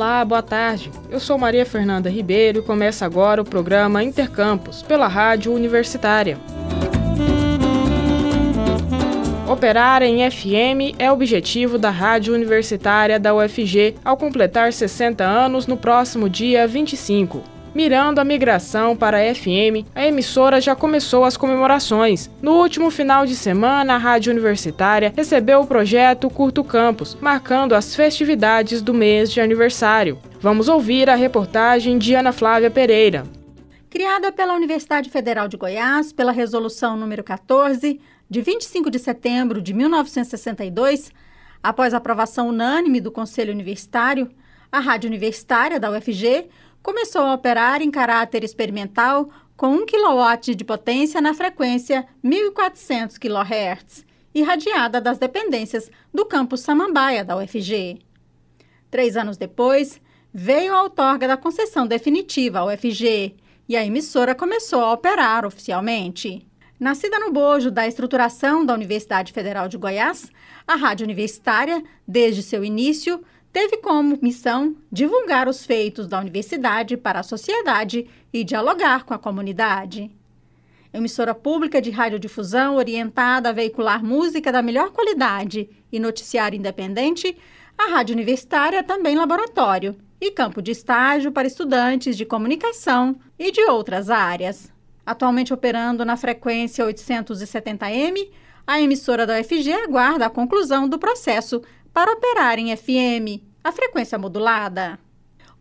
Olá, boa tarde. Eu sou Maria Fernanda Ribeiro e começa agora o programa Intercampus, pela Rádio Universitária. Operar em FM é objetivo da Rádio Universitária da UFG ao completar 60 anos no próximo dia 25. Mirando a migração para a FM, a emissora já começou as comemorações. No último final de semana, a Rádio Universitária recebeu o projeto Curto Campus, marcando as festividades do mês de aniversário. Vamos ouvir a reportagem de Ana Flávia Pereira. Criada pela Universidade Federal de Goiás pela Resolução número 14, de 25 de setembro de 1962, após aprovação unânime do Conselho Universitário, a Rádio Universitária da UFG começou a operar em caráter experimental com 1 kW de potência na frequência 1400 kHz, irradiada das dependências do campus Samambaia da UFG. Três anos depois, veio a outorga da concessão definitiva à UFG e a emissora começou a operar oficialmente. Nascida no bojo da estruturação da Universidade Federal de Goiás, a Rádio Universitária, desde seu início, teve como missão divulgar os feitos da universidade para a sociedade e dialogar com a comunidade. Emissora pública de radiodifusão orientada a veicular música da melhor qualidade e noticiário independente, a Rádio Universitária é também laboratório e campo de estágio para estudantes de comunicação e de outras áreas. Atualmente operando na frequência 870M, a emissora da UFG aguarda a conclusão do processo para operar em FM, a frequência modulada.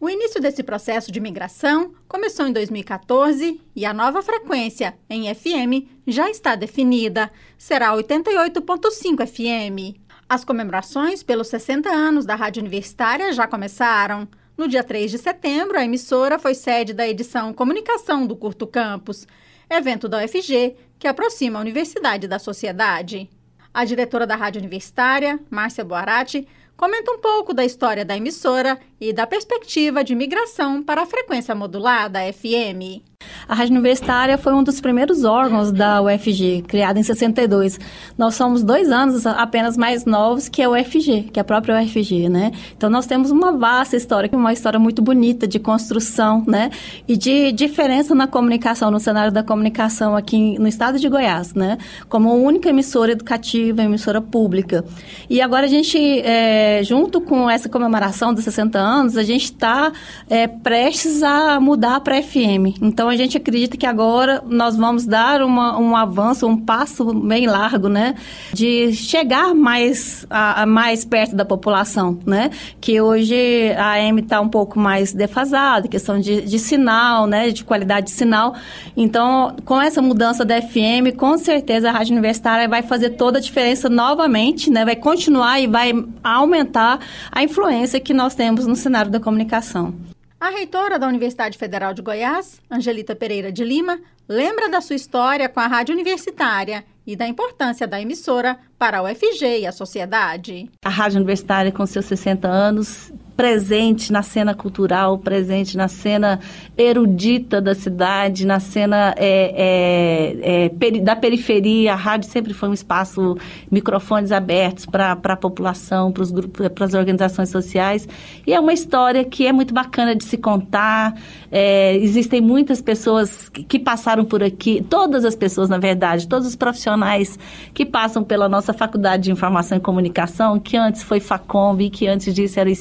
O início desse processo de migração começou em 2014 e a nova frequência em FM já está definida. Será 88.5 FM. As comemorações pelos 60 anos da Rádio Universitária já começaram. No dia 3 de setembro, a emissora foi sede da edição Comunicação do Curto Campus, evento da UFG que aproxima a universidade da sociedade. A diretora da Rádio Universitária, Márcia Boarati, comenta um pouco da história da emissora e da perspectiva de migração para a frequência modulada FM. A Rádio Universitária foi um dos primeiros órgãos da UFG, criada em 62. Nós somos dois anos apenas mais novos que a UFG, que a própria UFG, né? Então, nós temos uma vasta história, uma história muito bonita de construção, né? E de diferença na comunicação, no cenário da comunicação aqui no estado de Goiás, né? Como única emissora educativa, emissora pública. E agora a gente, é, junto com essa comemoração dos 60 anos, a gente está é, prestes a mudar para FM. Então, a gente acredita que agora nós vamos dar uma, um avanço, um passo bem largo, né? De chegar mais, a, a mais perto da população, né? Que hoje a AM está um pouco mais defasada, questão de, de sinal, né? De qualidade de sinal. Então, com essa mudança da FM, com certeza a Rádio Universitária vai fazer toda a diferença novamente, né? Vai continuar e vai aumentar a influência que nós temos no cenário da comunicação. A reitora da Universidade Federal de Goiás, Angelita Pereira de Lima, lembra da sua história com a rádio universitária e da importância da emissora para a UFG e a sociedade. A Rádio Universitária, com seus 60 anos, presente na cena cultural, presente na cena erudita da cidade, na cena é, é, é, peri, da periferia. A rádio sempre foi um espaço, microfones abertos para a população, para os grupos, para as organizações sociais. E é uma história que é muito bacana de se contar. É, existem muitas pessoas que, que passaram por aqui, todas as pessoas, na verdade, todos os profissionais que passam pela nossa faculdade de informação e comunicação, que antes foi Facomb e que antes disso era o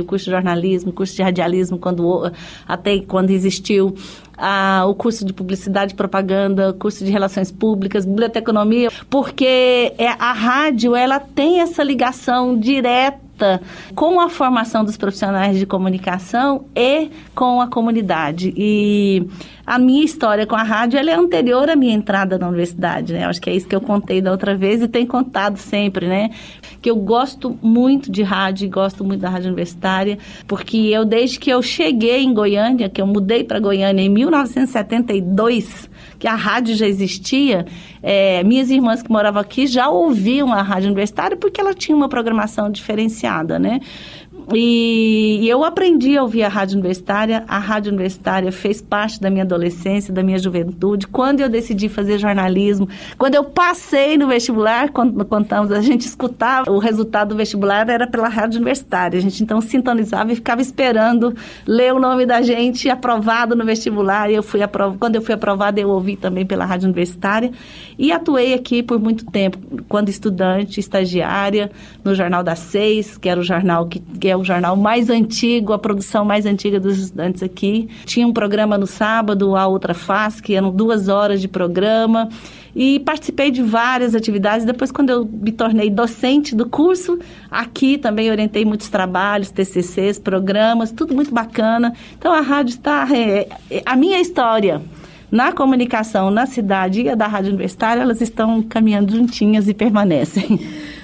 O curso de jornalismo, o curso de radialismo, quando, até quando existiu ah, o curso de publicidade e propaganda, o curso de relações públicas, biblioteconomia, porque é, a rádio ela tem essa ligação direta com a formação dos profissionais de comunicação e com a comunidade. E a minha história com a rádio é anterior à minha entrada na universidade, né? Acho que é isso que eu contei da outra vez e tenho contado sempre, né? Que eu gosto muito de rádio, gosto muito da rádio universitária, porque eu desde que eu cheguei em Goiânia, que eu mudei para Goiânia em 1972, que a rádio já existia, é, minhas irmãs que moravam aqui já ouviam a rádio universitária porque ela tinha uma programação diferenciada, né? E, e, eu aprendi a ouvir a rádio universitária. A rádio universitária fez parte da minha adolescência, da minha juventude. Quando eu decidi fazer jornalismo, quando eu passei no vestibular, quando contamos, a gente escutava o resultado do vestibular era pela rádio universitária. A gente então sintonizava e ficava esperando ler o nome da gente aprovado no vestibular. E eu fui aprov... quando eu fui aprovada, eu ouvi também pela rádio universitária e atuei aqui por muito tempo, quando estudante, estagiária, no Jornal das Seis, que era o jornal que, que é o jornal mais antigo, a produção mais antiga dos estudantes aqui. Tinha um programa no sábado, a outra face, que eram duas horas de programa. E participei de várias atividades. Depois, quando eu me tornei docente do curso, aqui também orientei muitos trabalhos, TCCs, programas, tudo muito bacana. Então, a rádio está... É, é, a minha história na comunicação na cidade e a da Rádio Universitária, elas estão caminhando juntinhas e permanecem.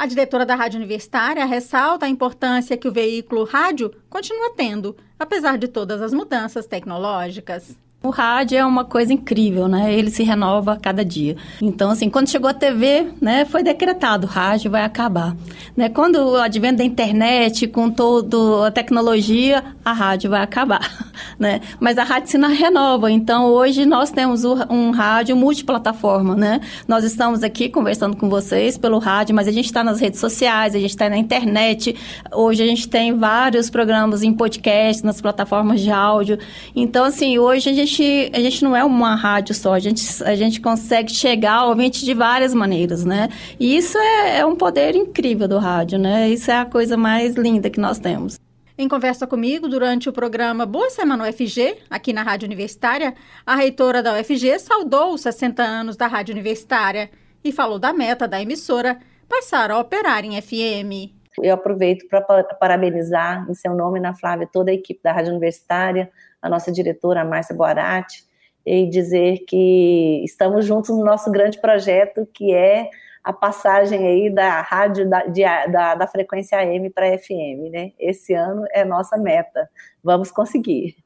A diretora da Rádio Universitária ressalta a importância que o veículo rádio continua tendo, apesar de todas as mudanças tecnológicas. O rádio é uma coisa incrível, né? Ele se renova a cada dia. Então, assim, quando chegou a TV, né, foi decretado, o rádio vai acabar. Né? Quando o advento da internet, com toda a tecnologia, a rádio vai acabar, né? Mas a rádio se renova. Então, hoje nós temos um rádio multiplataforma, né? Nós estamos aqui conversando com vocês pelo rádio, mas a gente está nas redes sociais, a gente está na internet. Hoje a gente tem vários programas em podcast, nas plataformas de áudio. Então, assim, hoje a gente, a gente não é uma rádio só, a gente, a gente consegue chegar ao ouvinte de várias maneiras, né? E isso é, é um poder incrível do rádio, né? Isso é a coisa mais linda que nós temos. Em conversa comigo durante o programa Boa Semana UFG, aqui na Rádio Universitária, a reitora da UFG saudou os 60 anos da Rádio Universitária e falou da meta da emissora passar a operar em FM. Eu aproveito para parabenizar, em seu nome, na Flávia, toda a equipe da Rádio Universitária, a nossa diretora, a Márcia Boarati, e dizer que estamos juntos no nosso grande projeto, que é a passagem aí da rádio da, de, da, da frequência AM para FM, né? Esse ano é nossa meta. Vamos conseguir.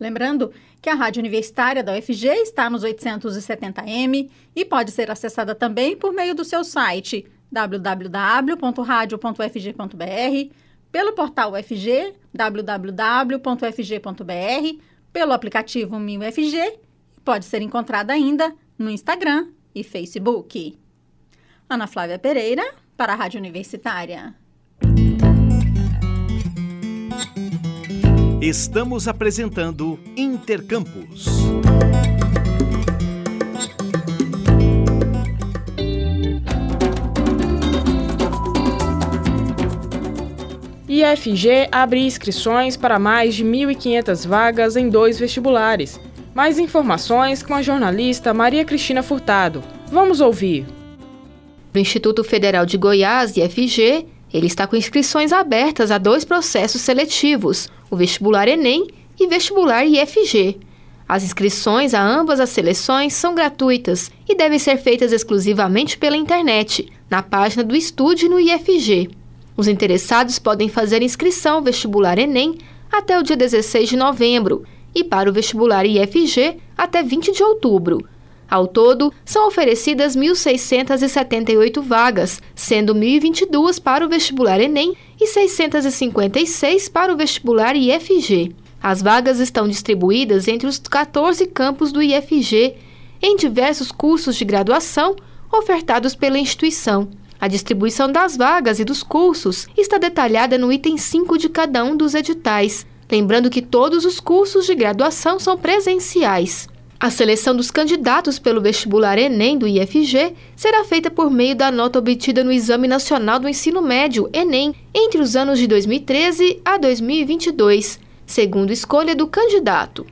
Lembrando que a rádio universitária da UFG está nos 870M e pode ser acessada também por meio do seu site www.radio.ufg.br pelo portal UFG, www.ufg.br, pelo aplicativo MinUFG e pode ser encontrada ainda no Instagram e Facebook. Ana Flávia Pereira, para a Rádio Universitária. Estamos apresentando Intercampus. IFG abre inscrições para mais de 1.500 vagas em dois vestibulares. Mais informações com a jornalista Maria Cristina Furtado. Vamos ouvir. O Instituto Federal de Goiás, IFG, ele está com inscrições abertas a dois processos seletivos, o vestibular Enem e vestibular IFG. As inscrições a ambas as seleções são gratuitas e devem ser feitas exclusivamente pela internet, na página do estúdio no IFG. Os interessados podem fazer inscrição vestibular Enem até o dia 16 de novembro e para o vestibular IFG até 20 de outubro. Ao todo, são oferecidas 1.678 vagas, sendo 1.022 para o vestibular Enem e 656 para o vestibular IFG. As vagas estão distribuídas entre os 14 campos do IFG, em diversos cursos de graduação ofertados pela instituição. A distribuição das vagas e dos cursos está detalhada no item 5 de cada um dos editais, lembrando que todos os cursos de graduação são presenciais. A seleção dos candidatos pelo vestibular Enem do IFG será feita por meio da nota obtida no Exame Nacional do Ensino Médio, Enem, entre os anos de 2013 a 2022, segundo escolha do candidato.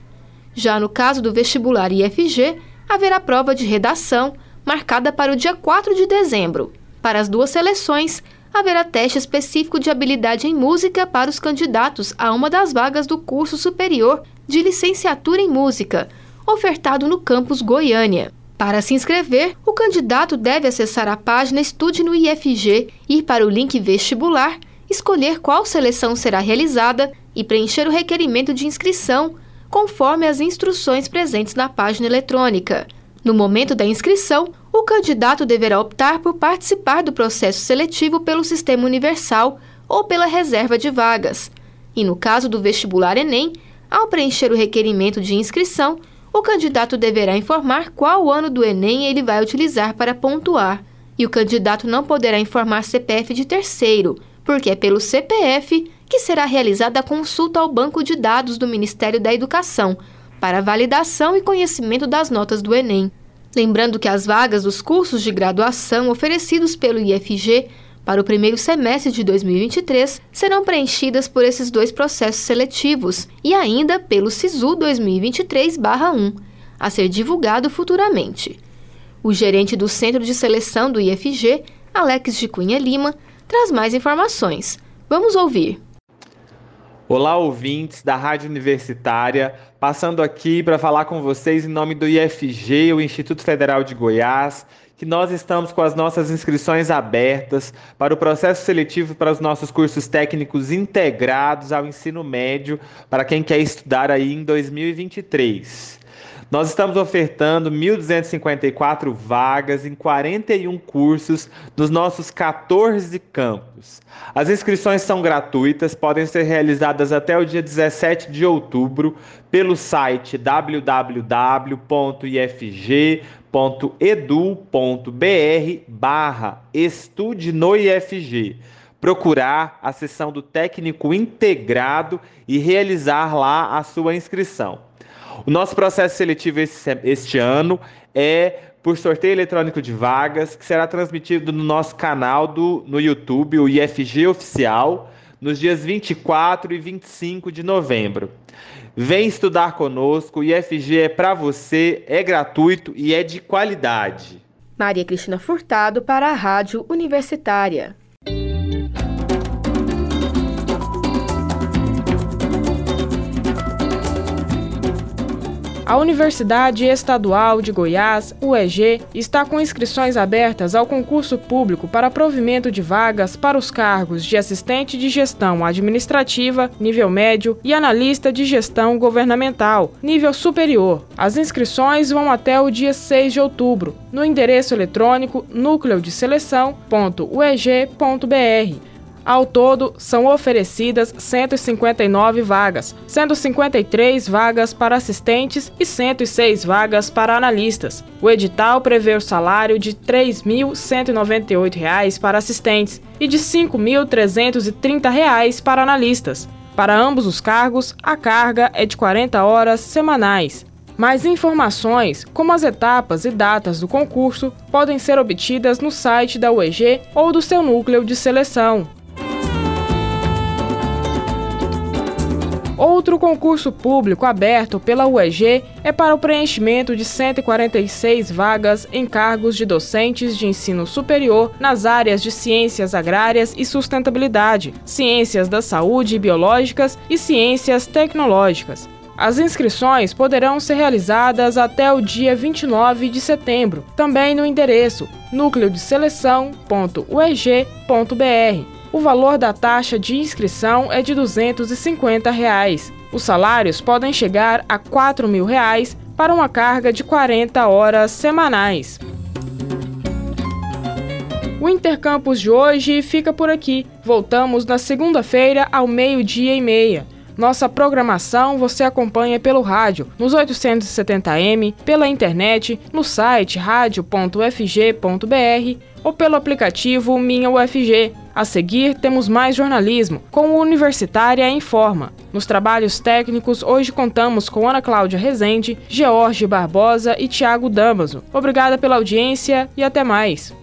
Já no caso do vestibular IFG, haverá prova de redação, marcada para o dia 4 de dezembro. Para as duas seleções, haverá teste específico de habilidade em música para os candidatos a uma das vagas do curso superior de licenciatura em música, ofertado no campus Goiânia. Para se inscrever, o candidato deve acessar a página Estude no IFG, ir para o link vestibular, escolher qual seleção será realizada e preencher o requerimento de inscrição, conforme as instruções presentes na página eletrônica. No momento da inscrição, o candidato deverá optar por participar do processo seletivo pelo Sistema Universal ou pela reserva de vagas. E no caso do vestibular Enem, ao preencher o requerimento de inscrição, o candidato deverá informar qual ano do Enem ele vai utilizar para pontuar. E o candidato não poderá informar CPF de terceiro, porque é pelo CPF que será realizada a consulta ao banco de dados do Ministério da Educação para validação e conhecimento das notas do Enem. Lembrando que as vagas dos cursos de graduação oferecidos pelo IFG para o primeiro semestre de 2023 serão preenchidas por esses dois processos seletivos e ainda pelo SISU 2023-1, a ser divulgado futuramente. O gerente do Centro de Seleção do IFG, Alex de Cunha Lima, traz mais informações. Vamos ouvir. Olá, ouvintes da Rádio Universitária, passando aqui para falar com vocês em nome do IFG, o Instituto Federal de Goiás, que nós estamos com as nossas inscrições abertas para o processo seletivo para os nossos cursos técnicos integrados ao ensino médio para quem quer estudar aí em 2023. Nós estamos ofertando 1.254 vagas em 41 cursos nos nossos 14 campos. As inscrições são gratuitas, podem ser realizadas até o dia 17 de outubro pelo site www.ifg.edu.br barra estude no IFG procurar a seção do técnico integrado e realizar lá a sua inscrição. O nosso processo seletivo este ano é por sorteio eletrônico de vagas, que será transmitido no nosso canal do, no YouTube, o IFG Oficial, nos dias 24 e 25 de novembro. Vem estudar conosco, o IFG é para você, é gratuito e é de qualidade. Maria Cristina Furtado para a Rádio Universitária. A Universidade Estadual de Goiás, UEG, está com inscrições abertas ao concurso público para provimento de vagas para os cargos de assistente de gestão administrativa, nível médio, e analista de gestão governamental, nível superior. As inscrições vão até o dia 6 de outubro, no endereço eletrônico núcleo de ao todo, são oferecidas 159 vagas, sendo 53 vagas para assistentes e 106 vagas para analistas. O edital prevê o salário de R$ 3.198 para assistentes e de R$ 5.330 para analistas. Para ambos os cargos, a carga é de 40 horas semanais. Mais informações, como as etapas e datas do concurso, podem ser obtidas no site da UEG ou do seu núcleo de seleção. Outro concurso público aberto pela UEG é para o preenchimento de 146 vagas em cargos de docentes de ensino superior nas áreas de ciências agrárias e sustentabilidade, ciências da saúde e biológicas e ciências tecnológicas. As inscrições poderão ser realizadas até o dia 29 de setembro, também no endereço núcleodeseleção.ueg.br o valor da taxa de inscrição é de 250 reais. Os salários podem chegar a 4 mil reais para uma carga de 40 horas semanais. O Intercampus de hoje fica por aqui. Voltamos na segunda-feira ao meio-dia e meia. Nossa programação você acompanha pelo rádio, nos 870m, pela internet, no site radio.fg.br ou pelo aplicativo Minha UFG. A seguir, temos mais jornalismo, com o Universitária Informa. Nos trabalhos técnicos, hoje contamos com Ana Cláudia Rezende, George Barbosa e Tiago Damaso. Obrigada pela audiência e até mais.